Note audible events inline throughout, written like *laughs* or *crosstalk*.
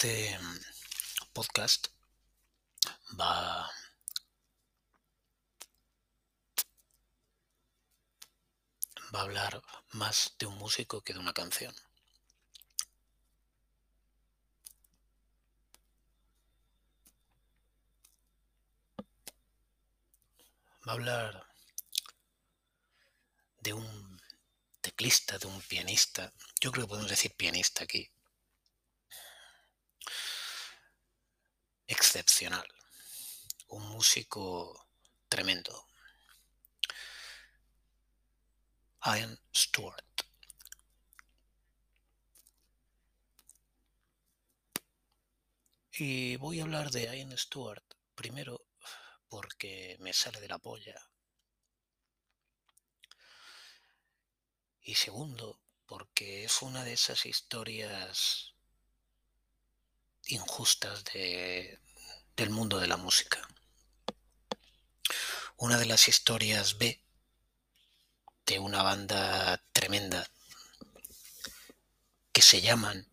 Este mm, podcast va va a hablar más de un músico que de una canción. Va a hablar de un teclista, de un pianista. Yo creo que podemos decir pianista aquí. Excepcional. Un músico tremendo. Ian Stewart. Y voy a hablar de Ian Stewart primero porque me sale de la polla. Y segundo, porque es una de esas historias injustas de, del mundo de la música. Una de las historias B de una banda tremenda que se llaman,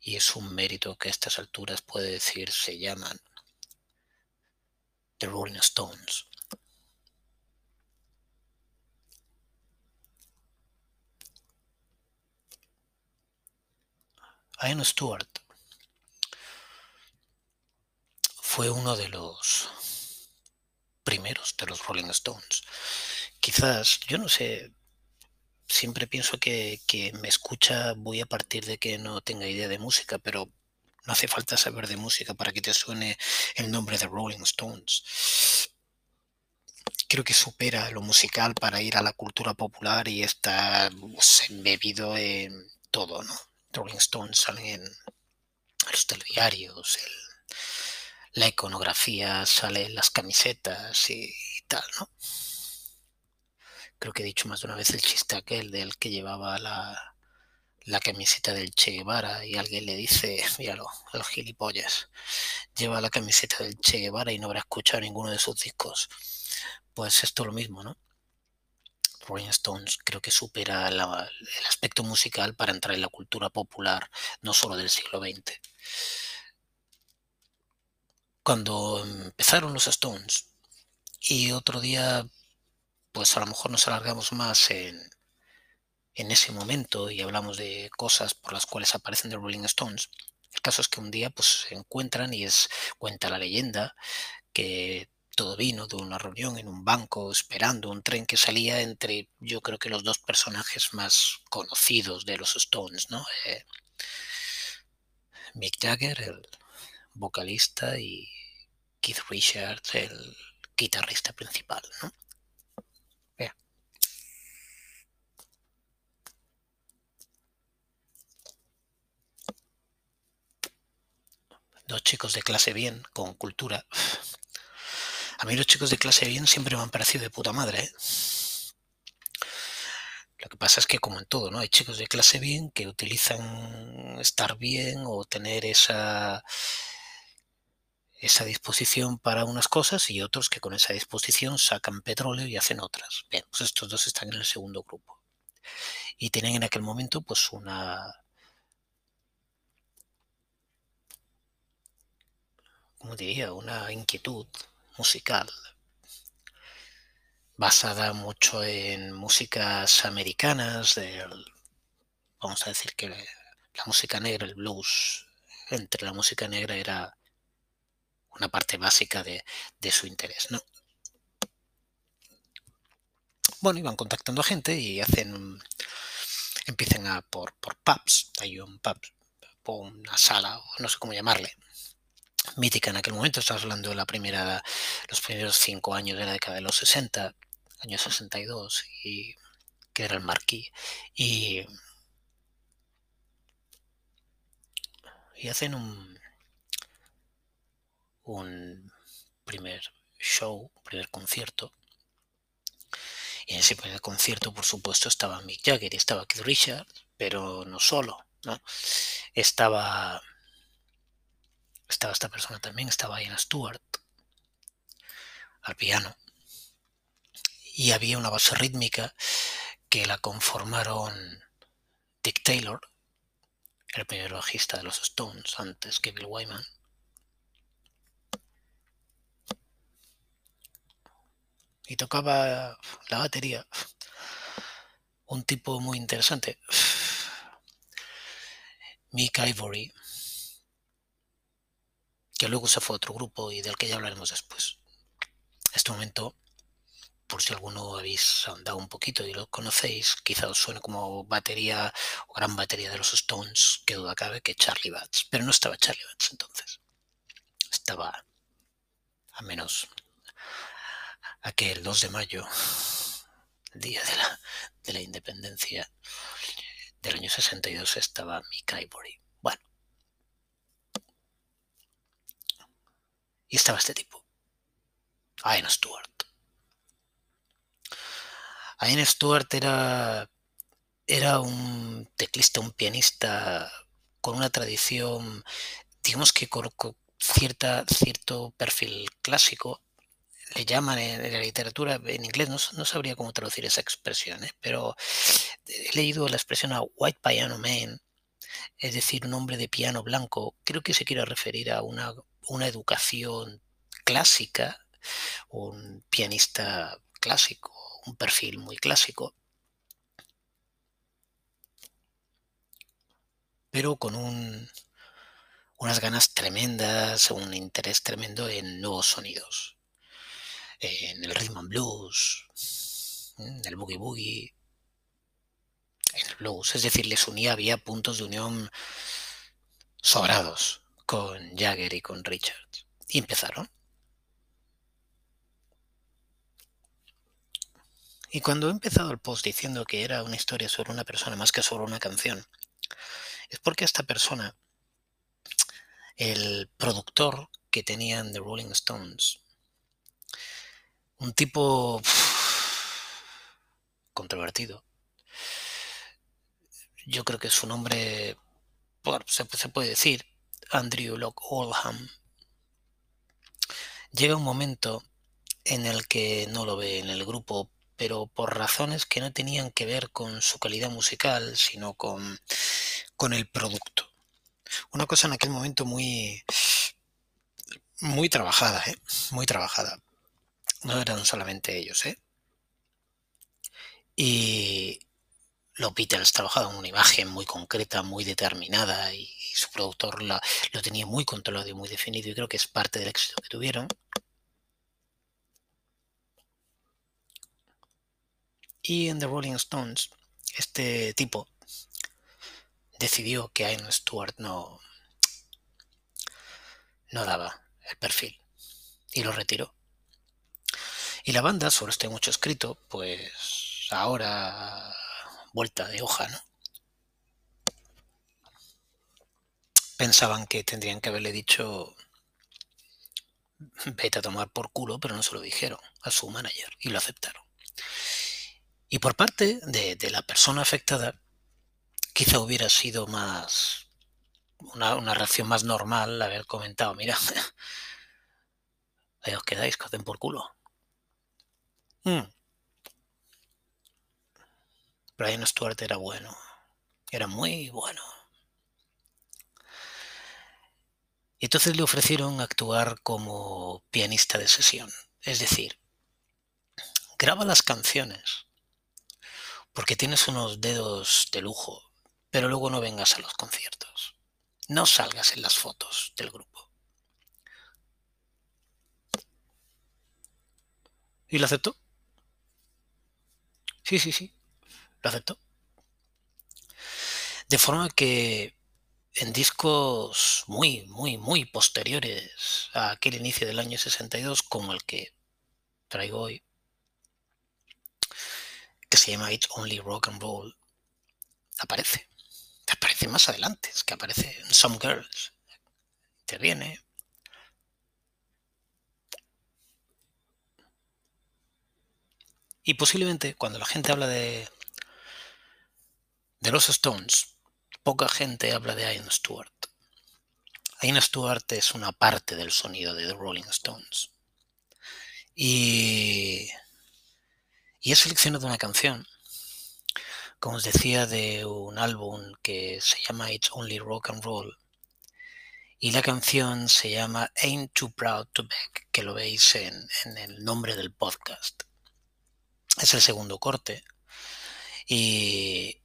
y es un mérito que a estas alturas puede decir, se llaman The Rolling Stones. Ian Stewart fue uno de los primeros de los Rolling Stones. Quizás, yo no sé, siempre pienso que, que me escucha voy a partir de que no tenga idea de música, pero no hace falta saber de música para que te suene el nombre de Rolling Stones. Creo que supera lo musical para ir a la cultura popular y está embebido en todo, ¿no? Rolling Stones salen en los telediarios, la iconografía sale las camisetas y, tal, ¿no? Creo que he dicho más de una vez el chiste aquel del que llevaba la, la camiseta del Che Guevara y alguien le dice, *laughs* míralo, el gilipollas, lleva la camiseta del Che Guevara y no habrá escuchado ninguno de sus discos. Pues esto es lo mismo, ¿no? Rolling Stones creo que supera el aspecto musical para entrar en la cultura popular, no solo del siglo XX. Cuando empezaron los Stones, y otro día, pues a lo mejor nos alargamos más en, en ese momento y hablamos de cosas por las cuales aparecen The Rolling Stones. El caso es que un día pues se encuentran y es cuenta la leyenda que todo vino de una reunión en un banco esperando un tren que salía entre yo creo que los dos personajes más conocidos de los Stones, ¿no? Eh, Mick Jagger, el vocalista, y Keith Richards, el guitarrista principal, ¿no? Dos chicos de clase bien, con cultura. A mí los chicos de clase bien siempre me han parecido de puta madre. ¿eh? Lo que pasa es que como en todo, ¿no? Hay chicos de clase bien que utilizan estar bien o tener esa esa disposición para unas cosas y otros que con esa disposición sacan petróleo y hacen otras. Bien, pues estos dos están en el segundo grupo. Y tienen en aquel momento pues una como diría, una inquietud musical basada mucho en músicas americanas, vamos a decir que la música negra, el blues, entre la música negra era una parte básica de, su interés, ¿no? Bueno, iban contactando a gente y hacen, empiezan a por, por pubs, hay un pub, una sala, no sé cómo llamarle, mítica en aquel momento, estamos hablando de la primera, los primeros cinco años de la década de los 60, años 62, y que era el marquí, y, y hacen un, un primer show, un primer concierto, y en ese primer concierto, por supuesto, estaba Mick Jagger y estaba Keith Richards, pero no solo, ¿no? Estaba estaba esta persona también, estaba Ian Stewart al piano. Y había una base rítmica que la conformaron Dick Taylor el primer bajista de los Stones antes que Bill Wyman. Y tocaba la batería. Un tipo muy interesante. Mick Ivory, que luego se fue a otro grupo y del que ya hablaremos después. Este momento, por si alguno habéis andado un poquito y lo conocéis, quizá os suene como batería o gran batería de los Stones, que duda cabe que Charlie Batts. Pero no estaba Charlie Batts entonces. Estaba, a menos aquel 2 de mayo, día de la, de la independencia del año 62, estaba Mick Ivory. Bueno. Y estaba este tipo. Ian Stewart. Ian Stewart era, era un teclista, un pianista con una tradición, digamos que con, cierta, cierto perfil clásico. Le llaman en, la literatura, en inglés no, no, sabría cómo traducir esa expresión, ¿eh? pero he leído la expresión a White Piano Man, es decir, un hombre de piano blanco. Creo que se quiere referir a una, una educación clásica, un pianista clásico, un perfil muy clásico, pero con un, unas ganas tremendas, un interés tremendo en nuevos sonidos, en el rhythm and blues, en el boogie boogie, en el blues. Es decir, les unía, había puntos de unión sobrados con Jagger y con Richards. Y empezaron. Y cuando he empezado el post diciendo que era una historia sobre una persona más que sobre una canción, es porque esta persona, el productor que tenían The Rolling Stones, un tipo controvertido, yo creo que su nombre, se, se puede decir, Andrew Locke Oldham, llega un momento en el que no lo ve en el grupo pero por razones que no tenían que ver con su calidad musical, sino con, con el producto. Una cosa en aquel momento muy, muy trabajada, ¿eh? muy trabajada. No eran solamente ellos, ¿eh? Y los Beatles trabajaban una imagen muy concreta, muy determinada, y, su productor la, lo tenía muy controlado y muy definido, y creo que es parte del éxito que tuvieron. Y en The Rolling Stones, este tipo decidió que Ian Stewart no, no daba el perfil y lo retiró. Y la banda, sobre hay mucho escrito, pues ahora vuelta de hoja, ¿no? Pensaban que tendrían que haberle dicho vete a tomar por culo, pero no se lo dijeron a su manager y lo aceptaron. Y por parte de, la persona afectada, quizá hubiera sido más una, reacción más normal haber comentado, mira, *laughs* ahí os quedáis, que hacen por culo. Mm. Brian Stuart era bueno, era muy bueno. Y entonces le ofrecieron actuar como pianista de sesión, es decir, graba las canciones porque tienes unos dedos de lujo, pero luego no vengas a los conciertos. No salgas en las fotos del grupo. ¿Y lo aceptó? Sí, sí, sí, lo aceptó. De forma que en discos muy, muy, muy posteriores a aquel inicio del año 62, como el que traigo hoy, que se llama It's Only Rock and Roll, aparece. Aparece más adelante, es que aparece en Some Girls. Interviene. Y posiblemente cuando la gente habla de, los Stones, poca gente habla de Ian Stewart. Ian Stewart es una parte del sonido de The Rolling Stones. Y he seleccionado una canción como os decía, de un álbum que se llama It's Only Rock and Roll. Y la canción se llama Ain't Too Proud to Beg, que lo veis en el nombre del podcast. Es el segundo corte. Y,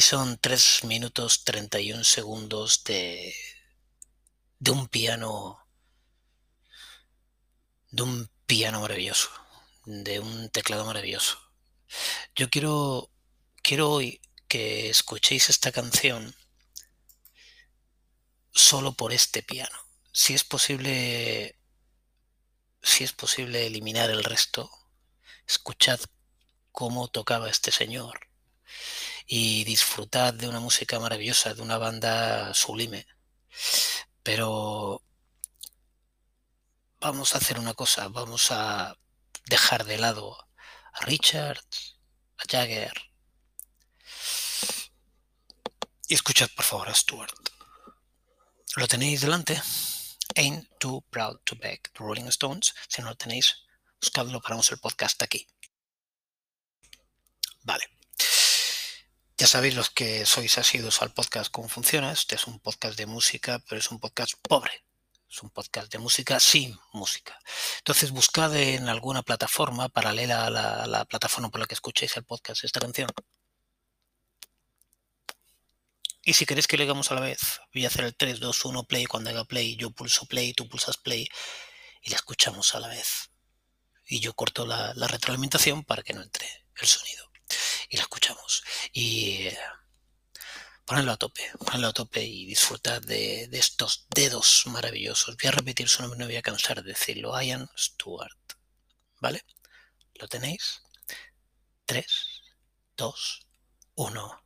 son 3 minutos 31 segundos de, de un piano de un piano maravilloso, de un teclado maravilloso. Yo quiero quiero hoy que escuchéis esta canción solo por este piano. Si es posible si es posible eliminar el resto, escuchad cómo tocaba este señor y disfrutad de una música maravillosa, de una banda sublime. Pero vamos a hacer una cosa, vamos a dejar de lado a Richards, a Jagger. Y escuchad por favor a Stuart. ¿Lo tenéis delante? Ain't Too Proud to Beg, The Rolling Stones. Si no lo tenéis, buscadlo, paramos el podcast aquí. Vale. Ya sabéis los que sois asiduos al podcast cómo funciona. Este es un podcast de música, pero es un podcast pobre. Es un podcast de música sin música. Entonces buscad en alguna plataforma paralela a la, plataforma por la que escuchéis el podcast esta canción. Y si queréis que lo hagamos a la vez, voy a hacer el 3, 2, 1, play. Cuando haga play, yo pulso play, tú pulsas play y la escuchamos a la vez. Y yo corto la retroalimentación para que no entre el sonido. Y la escuchamos. Y eh, ponedlo a tope, ponedlo a tope y disfrutad de, de, estos dedos maravillosos. Voy a repetir su nombre, no voy a cansar de decirlo. Ian Stewart. ¿Vale? ¿Lo tenéis? 3, 2, 1.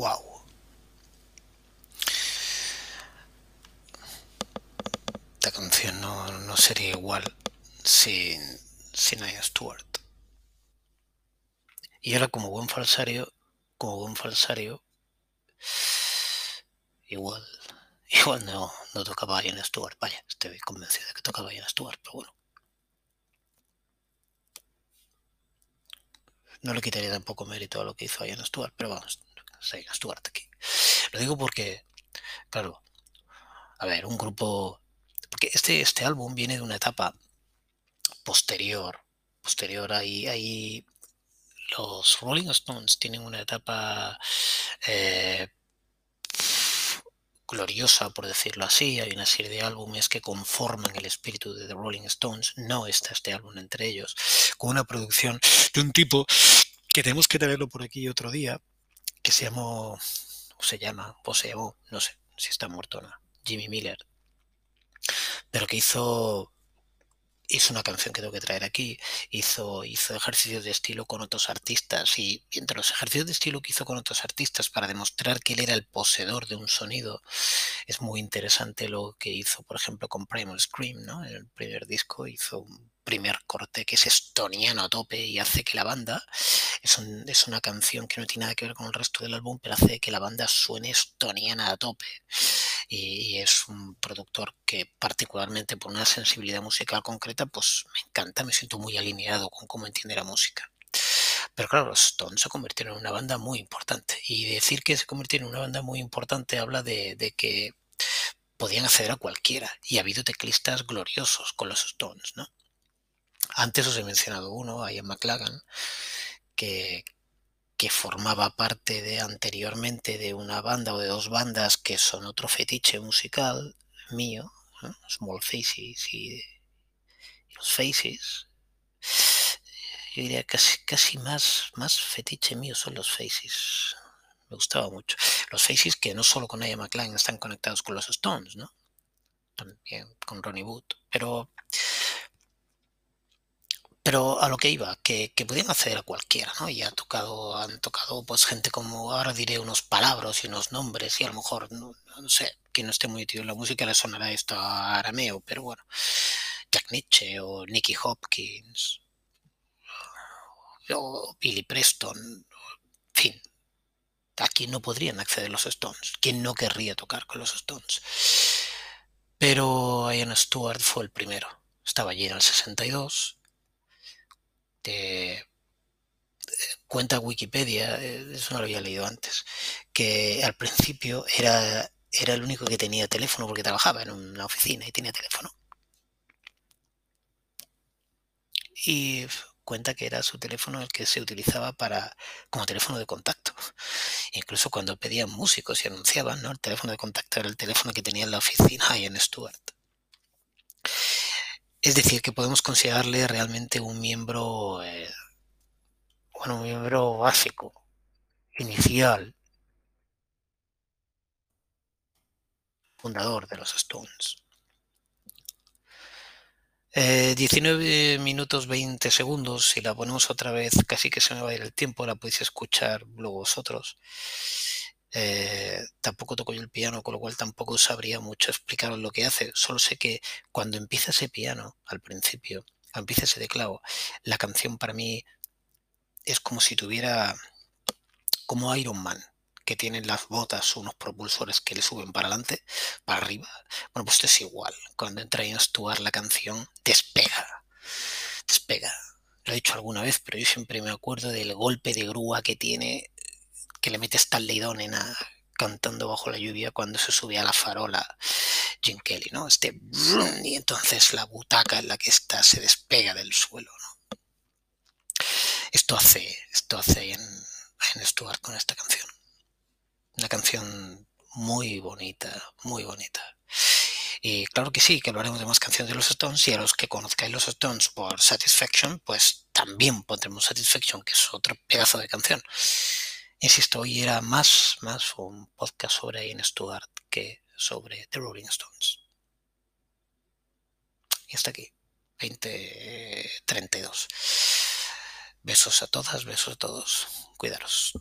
Wow. Esta canción no, no sería igual sin, sin Ian Stewart. Y ahora como buen falsario, como buen falsario, igual, *laughs* igual no, no tocaba Ian Stewart. Vaya, estoy convencido de que tocaba Ian Stewart, pero bueno. No le quitaría tampoco mérito a lo que hizo Ian Stewart, pero vamos, Ian Stewart aquí. Lo digo porque, claro, a ver, un grupo... Porque este, este álbum viene de una etapa posterior, posterior ahí, ahí los Rolling Stones tienen una etapa eh, gloriosa, por decirlo así. Hay una serie de álbumes que conforman el espíritu de The Rolling Stones. No está este álbum entre ellos. Con una producción de un tipo que tenemos que tenerlo por aquí otro día, se llamó, o se llama, o se llamó, no sé si está muerto o no, Jimmy Miller. Pero que hizo hizo una canción que tengo que traer aquí, hizo, hizo ejercicios de estilo con otros artistas y entre los ejercicios de estilo que hizo con otros artistas para demostrar que él era el poseedor de un sonido, es muy interesante lo que hizo, por ejemplo, con Primal Scream, ¿no? En el primer disco hizo un primer corte que es estoniano a tope y hace que la banda, es, es una canción que no tiene nada que ver con el resto del álbum, pero hace que la banda suene estoniana a tope y, es un productor que particularmente por una sensibilidad musical concreta, pues me encanta, me siento muy alineado con cómo entiende la música. Pero claro, los Stones se convirtieron en una banda muy importante. Y decir que se convirtieron en una banda muy importante habla de, de que podían acceder a cualquiera. Y ha habido teclistas gloriosos con los Stones, ¿no? Antes os he mencionado uno, Ian McLagan, que, que formaba parte de anteriormente de una banda o de dos bandas que son otro fetiche musical mío, Small Faces y, los Faces. Yo diría casi, casi más, más fetiche mío son los Faces. Me gustaba mucho. Los Faces que no solo con Ian McLean están conectados con los Stones, ¿no? También con Ronnie Wood. Pero pero a lo que iba, que, que podían acceder a cualquiera, ¿no? Y ha tocado, han tocado pues gente como, ahora diré unos palabras y unos nombres, y a lo mejor, no, sé, quien no esté muy metido en la música le sonará esto a arameo, pero bueno, Jack Nietzsche o Nicky Hopkins o Billy Preston, en fin, aquí no podrían acceder los Stones. ¿Quién no querría tocar con los Stones? Pero Ian Stewart fue el primero. Estaba allí en el 62 cuenta Wikipedia, eh, eso no lo había leído antes, que al principio era, era el único que tenía teléfono porque trabajaba en una oficina y tenía teléfono. Y cuenta que era su teléfono el que se utilizaba para como teléfono de contacto. Incluso cuando pedían músicos y anunciaban, ¿no? El teléfono de contacto era el teléfono que tenía en la oficina y en Stuart. Es decir, que podemos considerarle realmente un miembro, eh, bueno, un miembro básico, inicial, fundador de los Stones. 19 eh, minutos 20 segundos, si la ponemos otra vez, casi que se me va a ir el tiempo, la podéis escuchar luego vosotros. Eh, tampoco toco yo el piano, con lo cual tampoco sabría mucho explicaros lo que hace. Solo sé que cuando empieza ese piano al principio, empieza ese teclado, la canción para mí es como si tuviera como Iron Man, que tiene las botas unos propulsores que le suben para adelante, para arriba. Bueno, pues esto es igual. Cuando entra en Stuart la canción, despega. Despega. Lo he dicho alguna vez, pero yo siempre me acuerdo del golpe de grúa que tiene que le mete Stanley Donen cantando bajo la lluvia cuando se sube a la farola Jim Kelly, ¿no? Este y entonces la butaca en la que está se despega del suelo, ¿no? Esto hace, esto hace en, en Stuart con esta canción. Una canción muy bonita, muy bonita. Y claro que sí, que hablaremos de más canciones de los Stones y a los que conozcáis los Stones por Satisfaction, pues también pondremos Satisfaction, que es otro pedazo de canción. Insisto, hoy era más, más un podcast sobre Ian Stewart que sobre The Rolling Stones. Y hasta aquí, 2032. Besos a todas, besos a todos. Cuidaros.